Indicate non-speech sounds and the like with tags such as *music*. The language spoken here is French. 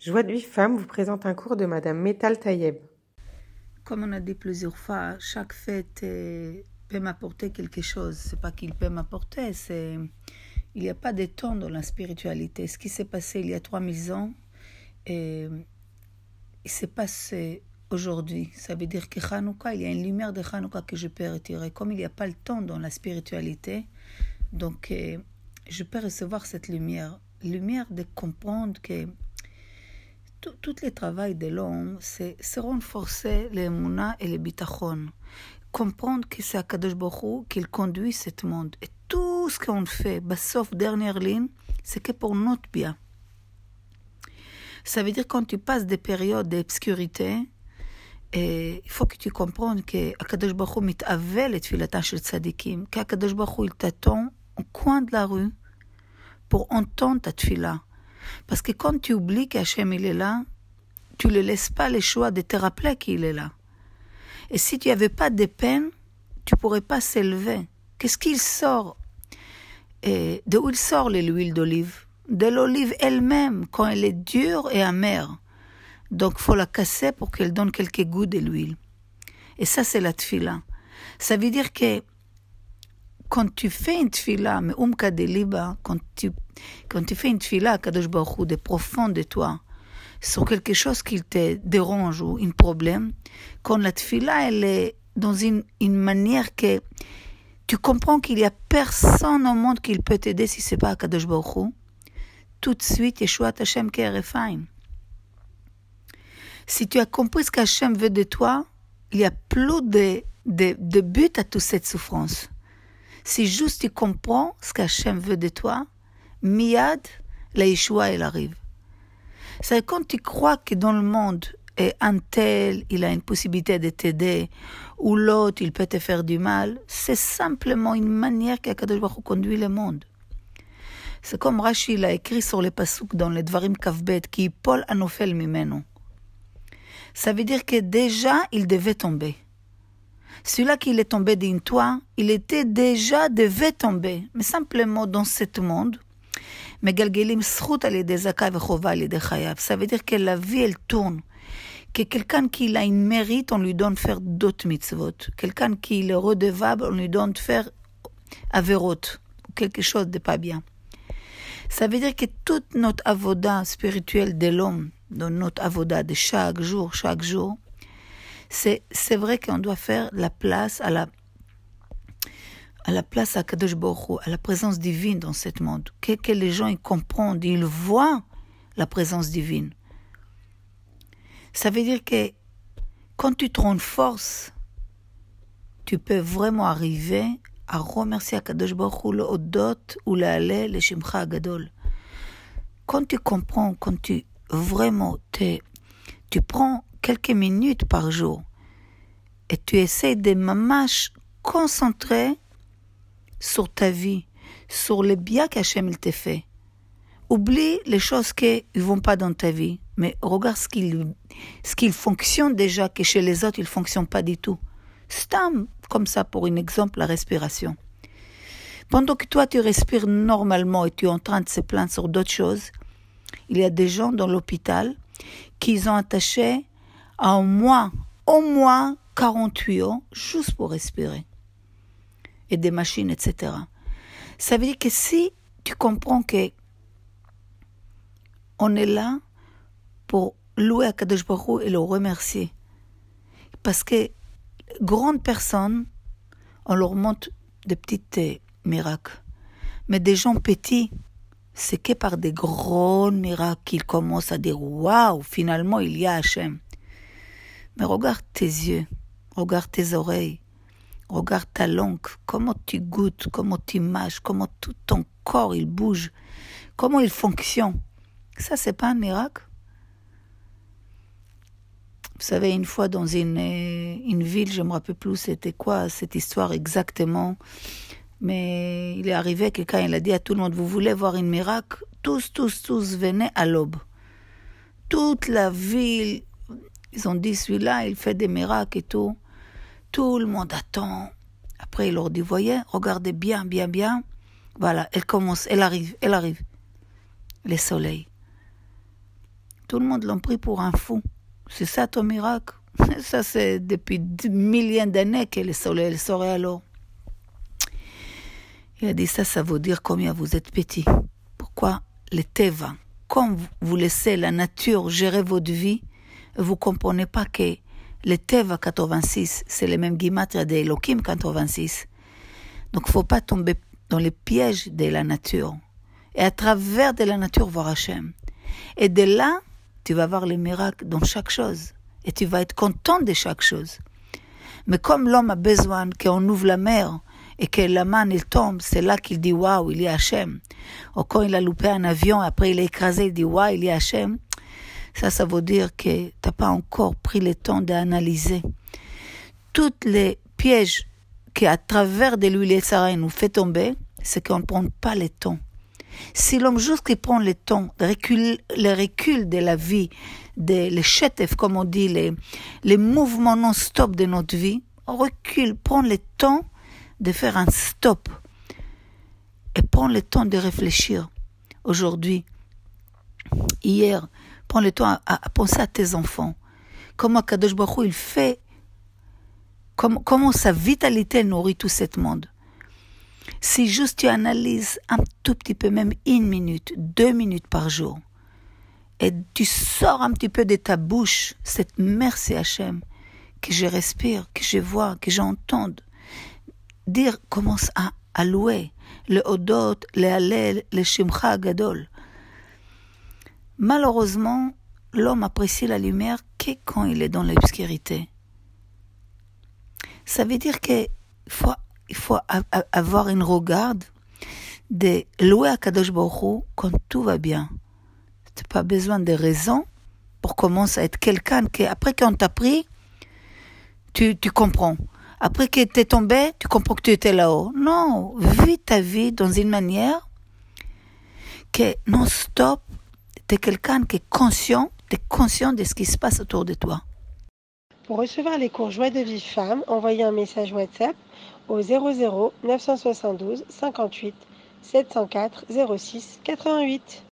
Joie de vie femme vous présente un cours de Madame Metal Tayeb. Comme on a dit plusieurs fois, chaque fête peut m'apporter quelque chose. C'est pas qu'il peut m'apporter, c'est il n'y a pas de temps dans la spiritualité. Ce qui s'est passé il y a 3000 ans, et il s'est passé aujourd'hui. Ça veut dire que Hanouka, il y a une lumière de Hanouka que je peux retirer. Comme il n'y a pas le temps dans la spiritualité, donc euh, je peux recevoir cette lumière. Lumière de comprendre que tout, tout le travail de l'homme, c'est se renforcer les mouna et les bitachon. Comprendre que c'est Akadosh Baruch qui conduit ce monde. Et tout ce qu'on fait, bah, sauf dernière ligne, c'est que pour notre bien. Ça veut dire quand tu passes des périodes d'obscurité, et il faut que tu comprennes que Akadosh Baruch Hu מתאבל לתפילתה של צדיקים, כי הקדוש ברוך הוא il t'attend au coin de la rue pour entendre ta tfila. Parce que quand tu oublies qu'Hachem il est là, tu ne laisses pas le choix de te rappeler qu'il est là. Et si tu n'avais pas de peine, tu pourrais pas s'élever. Qu'est-ce qu'il sort? Et De où il sort l'huile d'olive? De l'olive elle-même, quand elle est dure et amère. Donc faut la casser pour qu'elle donne quelques goûts de l'huile. Et ça, c'est la tfila. Ça veut dire que quand tu fais une tfila, mais umka de liba, quand tu, quand tu fais une tfila, Kadosh Baruch de profond de toi, sur quelque chose qui te dérange ou un problème, quand la tfila, elle est dans une, une manière que tu comprends qu'il n'y a personne au monde qui peut t'aider si c'est pas Kadosh Baruch tout de suite, Yeshua Hashem Kerefaim. Si tu as compris ce qu'Hachem veut de toi, il n'y a plus de, de but à toute cette souffrance. Si juste tu comprends ce qu'Hachem veut de toi, miad, la Yeshua, elle arrive. C'est quand tu crois que dans le monde, et un tel, il a une possibilité de t'aider, ou l'autre, il peut te faire du mal, c'est simplement une manière qu'Akadosh Baruch conduit le monde. C'est comme Rashi l'a écrit sur les pasuk dans les Dvarim Kavbet, qui Paul anofel mimeno. Ça veut dire que déjà, il devait tomber. Celui-là qui est tombé d'un toit, il était déjà, devait tomber, mais simplement dans ce monde. Ça veut dire que la vie, elle tourne. Que quelqu'un qui a une mérite, on lui donne faire d'autres mitzvot. Quelqu'un qui est redevable, on lui donne faire averot, quelque chose de pas bien. Ça veut dire que toute notre avoda spirituelle de l'homme, dans notre avoda de chaque jour, chaque jour, c'est, c'est vrai qu'on doit faire la place à la, à la place à Kadosh Baruch à la présence divine dans ce monde. Que, les gens ils comprennent, ils voient la présence divine. Ça veut dire que quand tu te rends force, tu peux vraiment arriver à remercier Akadosh Baruch Hu le Odot ou le Halel, le Shimcha Gadol. Quand tu comprends, quand tu vraiment tu prends quelques minutes par jour et tu essaies de mamash concentrer sur ta vie, sur le bien qu'Hachem t'a fait. Oublie les choses qui ne vont pas dans ta vie, mais regarde ce qu'il ce fonctionne déjà, que chez les autres, il ne fonctionne pas du tout. Stam, comme ça, pour un exemple, la respiration. Pendant que toi, tu respires normalement et tu es en train de se plaindre sur d'autres choses, il y a des gens dans l'hôpital qui ont attaché à au moins, au moins 48 ans juste pour respirer. Et des machines, etc. Ça veut dire que si tu comprends que on est là pour louer à Kadosh Baruch et le remercier. Parce que grandes personnes, on leur montre des petits miracles. Mais des gens petits, c'est que par des grands miracles qu'ils commencent à dire Waouh, finalement il y a Hachem. Mais regarde tes yeux, regarde tes oreilles, regarde ta langue, comment tu goûtes, comment tu mâches, comment tout ton corps il bouge, comment il fonctionne. Ça, c'est pas un miracle. Vous savez, une fois dans une, une ville, je me rappelle plus c'était quoi cette histoire exactement, mais il est arrivé quelqu'un, il a dit à tout le monde, vous voulez voir un miracle? Tous, tous, tous, venez à l'aube. Toute la ville, ils ont dit, celui-là, il fait des miracles et tout. Tout le monde attend. Après, il leur dit, voyez, regardez bien, bien, bien. Voilà, elle commence, elle arrive, elle arrive. Le soleil. tout le monde l'a pris pour un fou. C'est ça ton miracle? *laughs* Ça, c'est depuis des milliers d'années que le soleil saurait alors. Il a dit ça, ça veut dire combien vous êtes petit. Pourquoi les Teva, quand vous laissez la nature gérer votre vie, vous comprenez pas que le Teva 86, c'est le même guimatria de Elohim 86. Donc, faut pas tomber dans les pièges de la nature. Et à travers de la nature, voir Hachem. Et de là, tu vas voir les miracles dans chaque chose. Et tu vas être content de chaque chose. Mais comme l'homme a besoin qu'on ouvre la mer et que la manne il tombe, c'est là qu'il dit waouh, il y a Hachem. Ou quand il a loupé un avion, après il est écrasé, il dit waouh, il y a Hachem. Ça, ça veut dire que tu n'as pas encore pris le temps d'analyser. Toutes les pièges qu'à travers de l'huile Sarah nous fait tomber, c'est qu'on ne prend pas le temps. Si l'homme juste qui prend le temps, le recul, le recul de la vie, de, les chetef, comme on dit, les, les mouvements non-stop de notre vie, on recule, prend le temps de faire un stop et prend le temps de réfléchir. Aujourd'hui, hier, prends le temps à, penser à tes enfants. Comment Kadosh Baruch il fait, comment, comment sa vitalité nourrit tout ce monde. Si juste tu analyses un tout petit peu, même une minute, deux minutes par jour, et tu sors un petit peu de ta bouche cette merci Hachem, que je respire, que je vois, que j'entends, dire, commence à, à louer le Odot, le Hallel, le Shimcha Gadol. Malheureusement, l'homme apprécie la lumière que quand il est dans l'obscurité. Ça veut dire qu'il faut il faut avoir une regarde de louer à Kadosh Baruch quand tout va bien. Tu pas besoin de raisons pour commencer à être quelqu'un qui, après qu'on t'a pris, tu, comprends. Après que tu tombé, tu comprends que tu étais là-haut. Non, vis ta vie dans une manière que non-stop, tu quelqu'un qui est conscient, tu es conscient de ce qui se passe autour de toi. Pour recevoir les cours Joie de vie femme, envoyez un message WhatsApp au 00 972 58 704 06 88.